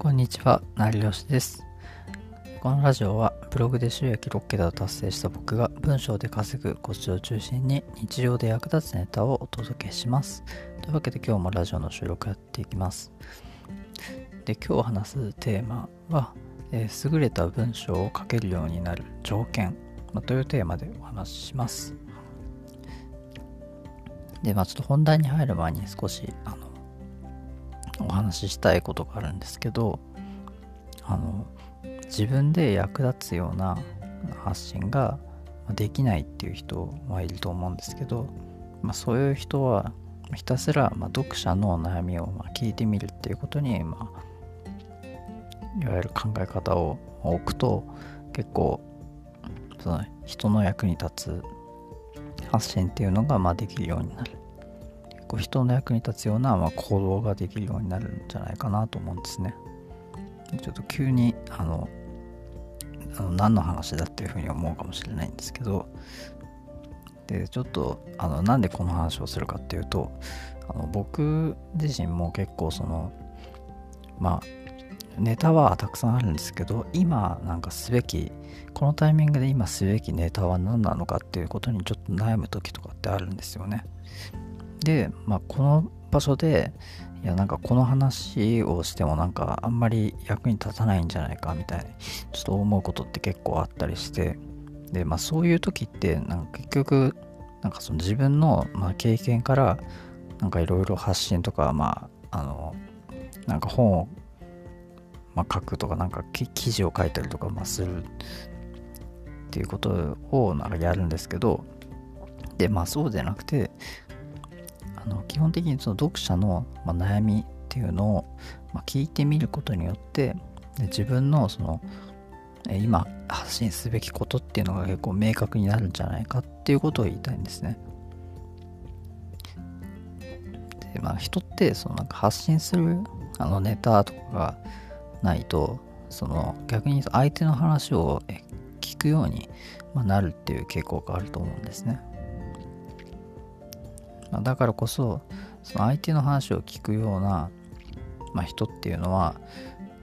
こんにちは、なりよしです。このラジオはブログで収益6桁を達成した僕が文章で稼ぐコツを中心に日常で役立つネタをお届けします。というわけで今日もラジオの収録やっていきます。で、今日話すテーマは、えー、優れた文章を書けるようになる条件、というテーマでお話しします。で、まあちょっと本題に入る前に少しあのお話ししたいことがあるんですけどあの自分で役立つような発信ができないっていう人はいると思うんですけど、まあ、そういう人はひたすらま読者の悩みをま聞いてみるっていうことに、まあ、いわゆる考え方を置くと結構その人の役に立つ発信っていうのがまできるようになる。こう人の役に立つような、まあ、行動ができるようになるんじゃないかなと思うんですね。ちょっと急にあのあの何の話だっていうふうに思うかもしれないんですけどでちょっとあのなんでこの話をするかっていうとあの僕自身も結構そのまあネタはたくさんあるんですけど今なんかすべきこのタイミングで今すべきネタは何なのかっていうことにちょっと悩む時とかってあるんですよね。で、まあ、この場所でいやなんかこの話をしてもなんかあんまり役に立たないんじゃないかみたいにちょっと思うことって結構あったりしてでまあそういう時ってなんか結局なんかその自分のまあ経験からなんかいろいろ発信とかまああのなんか本をまあ書くとかなんか記事を書いたりとかまあするっていうことをなんかやるんですけどでまあそうじゃなくてあの基本的にその読者の、ま悩みっていうのを、ま聞いてみることによってで自分のその今発信すべきことっていうのが結構明確になるんじゃないかっていうことを言いたいんですね。でまあ人ってそのなんか発信するあのネタとかがないとその逆に相手の話を聞くようになるっていう傾向があると思うんですね。まあ、だからこそその相手の話を聞くような、まあ、人っていうのは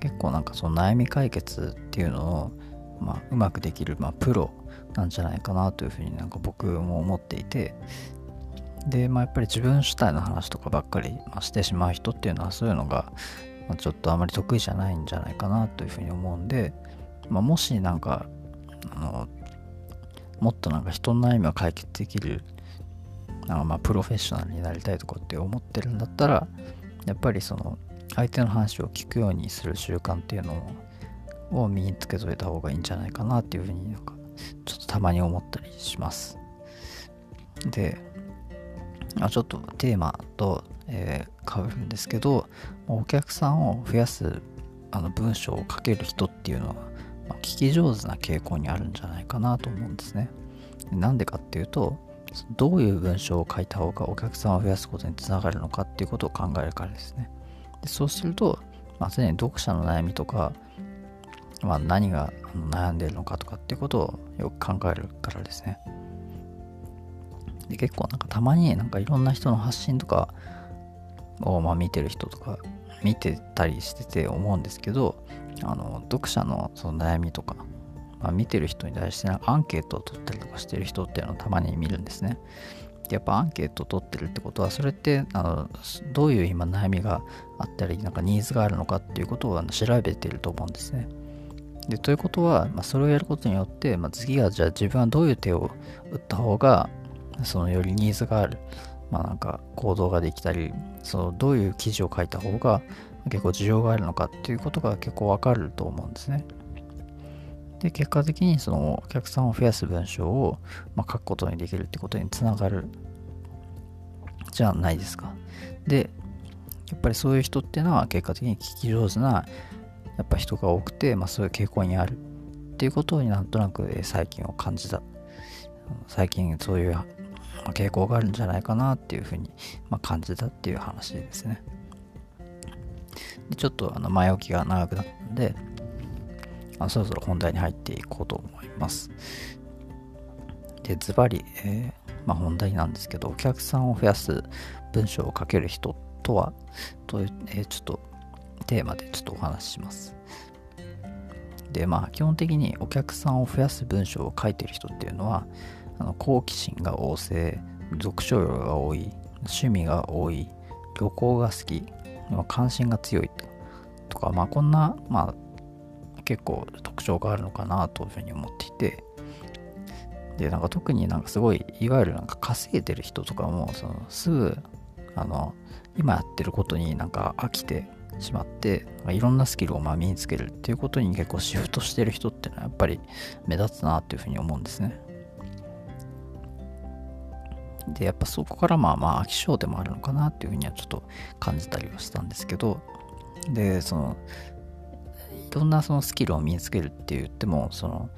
結構なんかその悩み解決っていうのを、まあ、うまくできる、まあ、プロなんじゃないかなというふうになんか僕も思っていてで、まあ、やっぱり自分主体の話とかばっかり、ましてしまう人っていうのはそういうのが、まあちょっとあまり得意じゃないんじゃないかなというふうに思うんで、まあ、もしなんかあのもっとなんか人の悩みを解決できるなんかまあプロフェッショナルになりたいとかって思ってるんだったらやっぱりその相手の話を聞くようにする習慣っていうのを身につけといた方がいいんじゃないかなっていうふうになんかちょっとたまに思ったりします。で、まあ、ちょっとテーマと、えー、変わるんですけどお客さんを増やすあの文章を書ける人っていうのは、まあ、聞き上手な傾向にあるんじゃないかなと思うんですね。なんでかっていうとどういう文章を書いた方がお客さんを増やすことにつながるのかっていうことを考えるからですね。でそうすると、まあ、常に読者の悩みとか、まあ、何が悩んでるのかとかっていうことをよく考えるからですね。で結構なんかたまになんかいろんな人の発信とかをま見てる人とか見てたりしてて思うんですけどあの読者のその悩みとかまあ、見てる人に対してなんかアンケートを取ったりとかしてる人っていうのをたまに見るんですね。やっぱアンケートを取ってるってことはそれってあのどういう今悩みがあったりなんかニーズがあるのかっていうことをあの調べてると思うんですね。でということは、まあ、それをやることによって、まあ、次はじゃあ自分はどういう手を打った方がそのよりニーズがある、まあ、なんか行動ができたりそのどういう記事を書いた方が結構需要があるのかっていうことが結構わかると思うんですね。で、結果的にそのお客さんを増やす文章を、ま、書くことにできるってことにつながるじゃないですか。で、やっぱりそういう人っていうのは結果的に聞き上手なやっぱ人が多くて、まあ、そういう傾向にあるっていうことになんとなく最近を感じた。最近そういう傾向があるんじゃないかなっていうふうに、ま、感じたっていう話ですね。でちょっとあの前置きが長くなったので、あそろそろ本題に入っていこうと思います。で、ズバリ、えー、まあ、本題なんですけど、お客さんを増やす文章を書ける人とは、という、えー、ちょっとテーマでちょっとお話しします。でまあ基本的にお客さんを増やす文章を書いてる人っていうのはあの好奇心が旺盛読書量が多い趣味が多い旅行が好き関心が強いとかまあこんなまあ結構特徴があるのかなというふうに思っていてでなんか特になんかすごいいわゆるなんか稼いでる人とかもそのすぐあの今やってることになんか飽きてしまっていろんなスキルをま身につけるっていうことに結構シフトしてる人っていうのはやっぱり目立つなっていうふうに思うんですね。でやっぱそこからまあまあ飽き性でもあるのかなっていうふうにはちょっと感じたりはしたんですけどでそのいろんなそのスキルを身につけるって言ってもその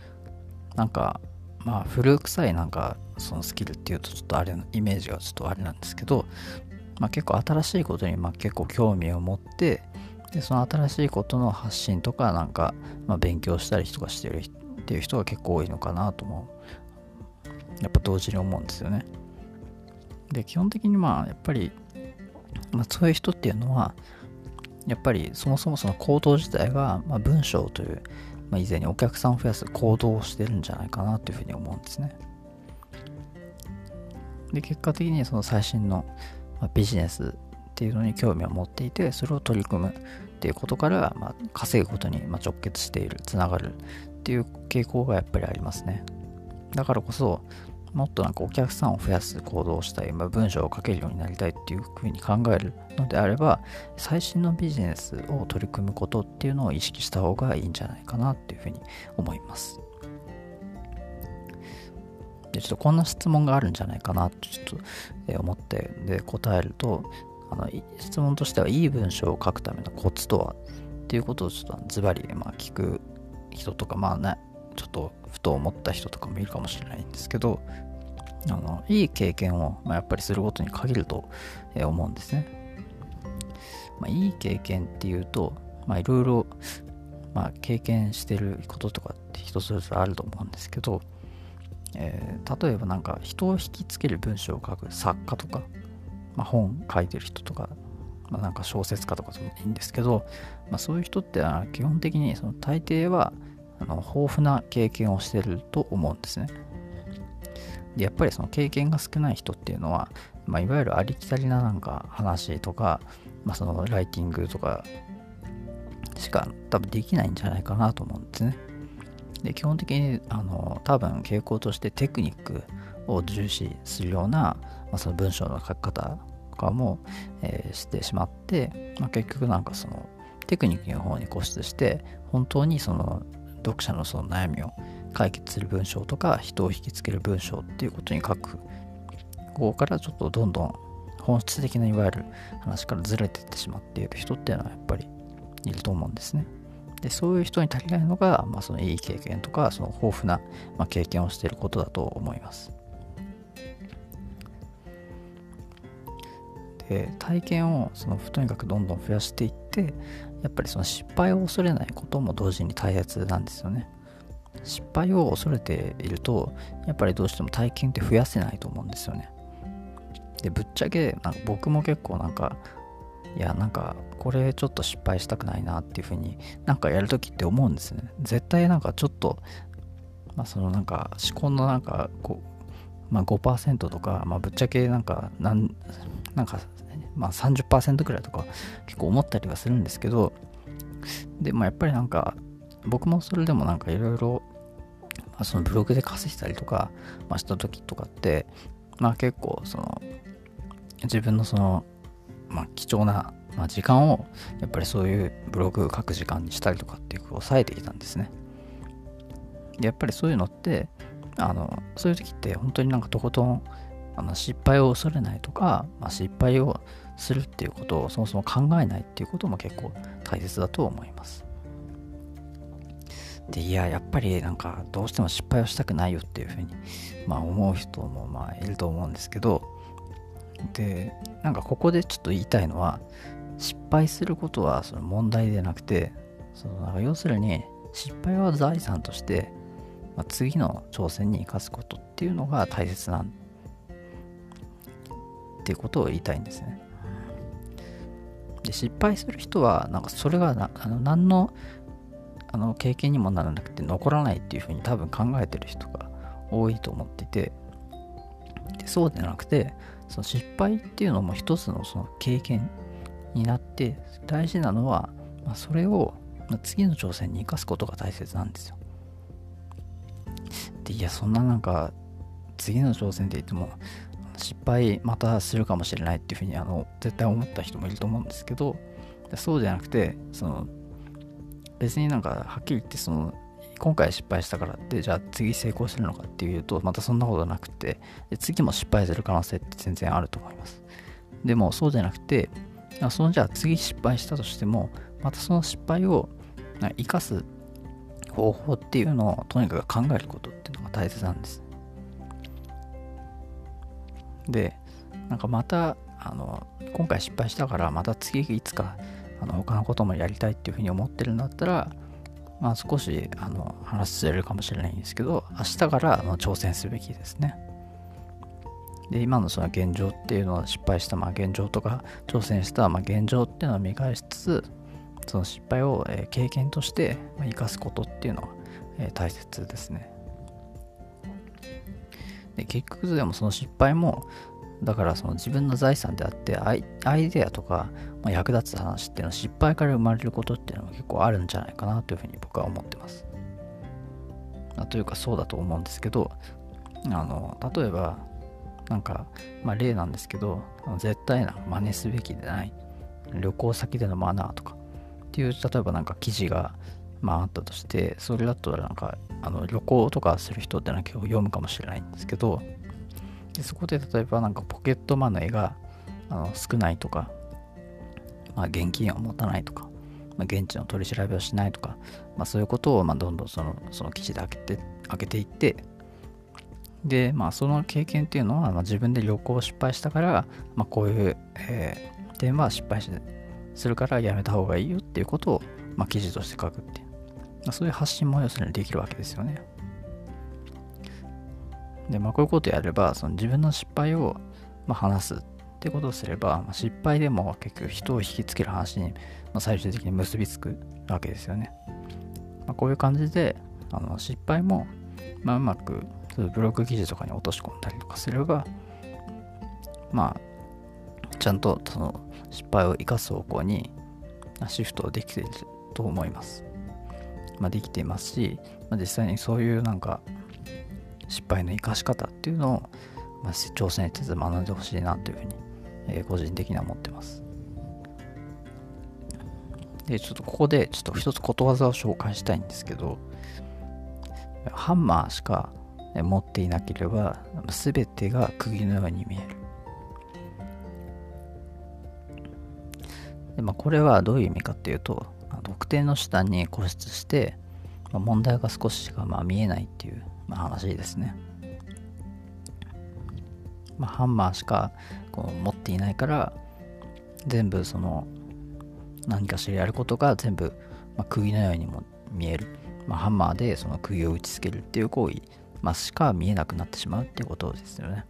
なんかまあ古臭いなんかそのスキルっていうとちょっとあれイメージがちょっとあれなんですけどまあ、結構新しいことにまあ結構興味を持ってでその新しいことの発信とかなんか、まあ、勉強したりとかしてるっていう人が結構多いのかなともやっぱ同時に思うんですよね。で基本的にまあやっぱり、まあ、そういう人っていうのはやっぱりそもそもその行動自体が、まあ、文章という、まあ、以前にお客さんを増やす行動をしてるんじゃないかなというふうに思うんですね。で結果的にその最新のま、ビジネスっていうのに興味を持っていてそれを取り組むっていうことから、まあ、稼ぐことに直結しているつながるっていう傾向がやっぱりありますねだからこそもっとなんかお客さんを増やす行動をしたい、まあ、文章を書けるようになりたいっていうふうに考えるのであれば最新のビジネスを取り組むことっていうのを意識した方がいいんじゃないかなっていうふうに思います。で、ちょっとこんな質問があるんじゃないかなとちょっと、思って、で、答えると、あの、質問としては、いい文章を書くためのコツとはっていうことをちょっとズバリ、聞く人とか、まあね、ちょっとふと思った人とかもいるかもしれないんですけど、あのいい経験を、まあ、やっぱりすることに限ると、え思うんですね。まあ、いい経験っていうと、まあ、いろいろ、まあ、経験してることとかって人それぞれあると思うんですけど、えー、例えばなんか人を引きつける文章を書く作家とか、まあ、本書いてる人とか、まあ、なんか小説家とかでもいいんですけど、まあ、そういう人って基本的にその大抵はあの豊富な経験をしてると思うんですね。でやっぱりその経験が少ない人っていうのは、まあ、いわゆるありきたりななんか話とか、まあ、そのライティングとかしか多分できないんじゃないかなと思うんですね。で基本的にあの多分傾向としてテクニックを重視するような、まあ、その文章の書き方とかも、えー、してしまって、まあ、結局なんかそのテクニックの方に固執して本当にその読者のその悩みを解決する文章とか人を引きつける文章っていうことに書くここからちょっとどんどん本質的ないわゆる話からずれていってしまっている人っていうのはやっぱりいると思うんですね。でそういう人に足りないのが、まあ、そのいい経験とかその豊富な、まあ、経験をしていることだと思いますで体験をそのとにかくどんどん増やしていってやっぱりその失敗を恐れないことも同時に大切なんですよね。失敗を恐れているとやっぱりどうしても体験って増やせないと思うんですよね。でぶっちゃけなんか僕も結構なんかいやなんかこれちょっと失敗したくないなっていうふうになんかやるときって思うんですね。絶対なんかちょっとまあそのなんか思考のなんかこう、まあ、5%とか、まあ、ぶっちゃけなんかなんなんかまあ30%くらいとか結構思ったりはするんですけどでもやっぱりなんか僕もそれでもなんかいろいろそのブログで稼いだりとか、まあ、した時とかってまあ結構その自分のそのまあ、貴重な、まあ、時間をやっぱりそういうブログ書く時間にしたりとかっていうを抑えていたんですね。でやっぱりそういうのってあのそういう時って本当になんかとことんあの失敗を恐れないとか、まあ、失敗をするっていうことをそもそも考えないっていうことも結構大切だと思います。でいややっぱりなんかどうしても失敗をしたくないよっていうふうに、まあ、思う人もまあいると思うんですけどでなんかここでちょっと言いたいのは失敗することはその問題でなくてそのなんか要するに失敗は財産として、まあ、次の挑戦に生かすことっていうのが大切なんっていうことを言いたいんですねで失敗する人はなんかそれがなあの何のあの経験にもならなくて残らないっていうふうに多分考えてる人が多いと思っててでそうでなくてその失敗っていうのも一つのその経験になって大事なのは、まあ、それを次の挑戦に生かすことが大切なんですよ。でいやそんななんか次の挑戦って言っても失敗またするかもしれないっていうふうにあの絶対思った人もいると思うんですけどそうじゃなくてその別になんかはっきり言ってその今回失敗したからってじゃあ次成功するのかっていうとまたそんなことなくてで次も失敗する可能性って全然あると思います。でもそうじゃなくてそのじゃあ次失敗したとしてもまたその失敗を生かす方法っていうのをとにかく考えることっていうのが大切なんです。でなんかまたあの今回失敗したからまた次いつかあの他のこともやりたいっていうふうに思ってるんだったらまあ少しあの話ずれるかもしれないんですけど明日からあの挑戦すべきですね。で今のその現状っていうのは失敗したまあ現状とか挑戦したまあ現状っていうのを見返しつつその失敗を経験として生かすことっていうのが大切ですね。で結局でもその失敗もだからその自分の財産であってアイデアとか、ま、役立つ話っていうのは失敗から生まれることっていうのは結構あるんじゃないかなというふうに僕は思ってます。あ、というかそうだと思うんですけどあの例えばなんか、まあ、例なんですけど絶対な真似すべきでない旅行先でのマナーとかっていう例えばなんか記事がまああったとしてそれだったらなんかあの旅行とかする人ってのは結構読むかもしれないんですけどでそこで例えばなんかポケットマネーがあの少ないとか、まあ、現金を持たないとか、まあ、現地の取り調べをしないとか、まあ、そういうことをまあどんどんそのその記事で開けて開けていってでまあその経験っていうのは、まあ、自分で旅行を失敗したから、まあ、こういう、えー、点は失敗するからやめた方がいいよっていうことを、まあ、記事として書くって、そういう発信も要するにできるわけですよね。で、まあ、こういうことをやれば、その自分の失敗を、まあ、話すってことをすれば、まあ、失敗でも結局人を引きつける話に、まあ、最終的に結びつくわけですよね。まあ、こういう感じで、あの失敗も、まあ、うまくブログ記事とかに落とし込んだりとかすれば、まあ、ちゃんとその失敗を生かす方向にシフトできていると思います。まあ、できていますし、まあ、実際にそういうなんか失敗の生かし方っていうのを、まあ、挑戦しつつ学んでほしいなというふうに、えー、個人的には思ってます。で、ちょっとここでちょっと一つことわざを紹介したいんですけど、ハンマーしか持っていなければ全てが釘のように見える。でまあ、これはどういう意味かっていうと特定の手段に固執して、まあ、問題が少ししかまあ見えないっていうまあ、話ですね。まあ、ハンマーしかこう持っていないから全部その何かしらやることが全部、まあ、釘のようにも見える、まあ、ハンマーでその釘を打ちつけるっていう行為、まあ、しか見えなくなってしまうっていうことですよね。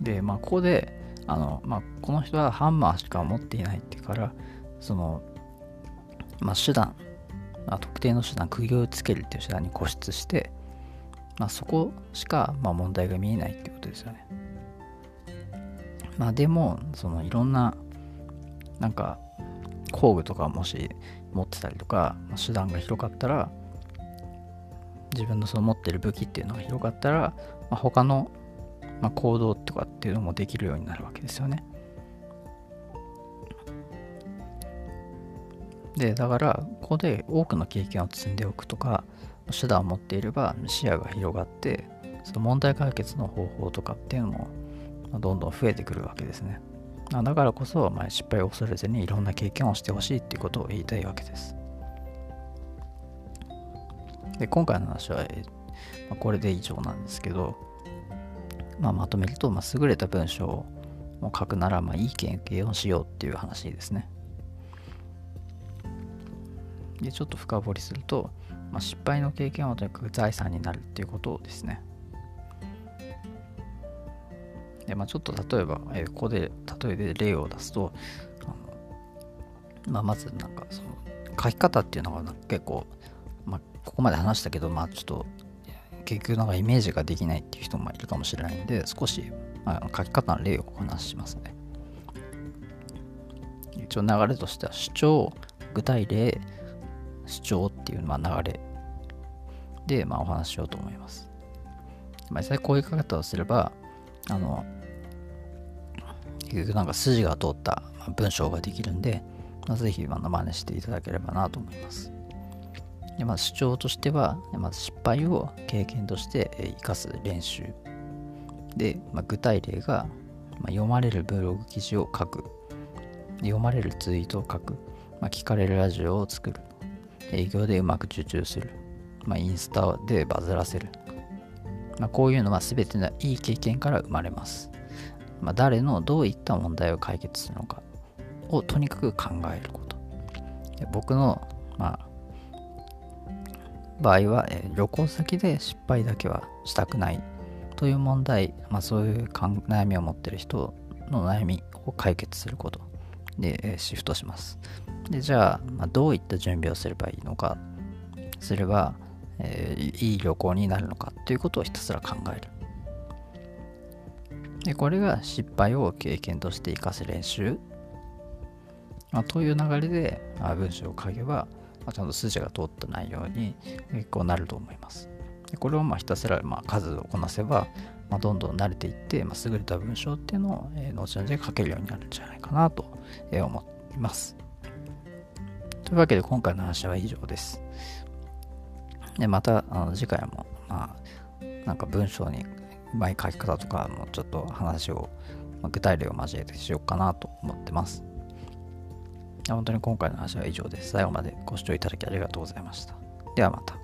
でまあここであの、まあ、この人はハンマーしか持っていないってからその、まあ、手段まあ、特定の手段釘をつけるっていう手段に固執して、まあ、そこしか、まあ、問題が見えないってことですよね。まあでもそのいろんななんか工具とかもし持ってたりとか、まあ、手段が広かったら自分のその持ってる武器っていうのが広かったら、まあ、他の、まあ、行動とかっていうのもできるようになるわけですよね。で、だから、ここで多くの経験を積んでおくとか、手段を持っていれば視野が広がって、その問題解決の方法とかっていうのもどんどん増えてくるわけですね。だからこそ、まあ、失敗を恐れずにいろんな経験をしてほしいっていうことを言いたいわけです。で今回の話は、まあ、これで以上なんですけど、まあ、まとめると、まあ、優れた文章を書くなら、まあ、いい経験をしようっていう話ですね。でちょっと深掘りすると、まあ、失敗の経験はとにかく財産になるっていうことですね。でまあ、ちょっと例えば、えー、ここで例えで例を出すと、あまあ、まずなんかその書き方っていうのが結構、まあ、ここまで話したけど、まあ、ちょっと結局なんかイメージができないっていう人もいるかもしれないんで少し、まあ、書き方の例をお話ししますね。一応流れとしては主張、具体例、主張っていうまあ流れで、まあ、お話ししようと思います。まあ、実際こういう書き方をすれば、あの、結局なんか筋が通った文章ができるんで、まあ、ぜひ真似していただければなと思います。まず主張としては、まず失敗を経験として生かす練習。で、まあ、具体例が、まあ、読まれるブログ記事を書く。読まれるツイートを書く。まあ、聞かれるラジオを作る。営業でうまく受注する。まあ、インスタでバズらせる。まあ、こういうのは全てのいい経験から生まれます。まあ、誰のどういった問題を解決するのかをとにかく考えること。僕の、まあ、場合は、え、旅行先で失敗だけはしたくないという問題、まあ、そういう悩みを持ってる人の悩みを解決することで、え、シフトします。でじゃあ、まあ、どういった準備をすればいいのかすれば、えー、いい旅行になるのかということをひたすら考える。でこれが失敗を経験として活かす練習、まあ、という流れで、まあ、文章を書けば、ま、ちゃんと筋が通った内容に結構なると思います。でこれをまあひたすらまあ数をこなせば、まあ、どんどん慣れていって、まあ、優れた文章っていうのを、え、後々書けるようになるんじゃないかなと、えー、思います。というわけで今回の話は以上です。で、またあの次回も、まあ、なんか文章にうまい書き方とかもちょっと話を、ま、具体例を交えてしようかなと思ってます。本当に今回の話は以上です。最後までご視聴いただきありがとうございました。ではまた。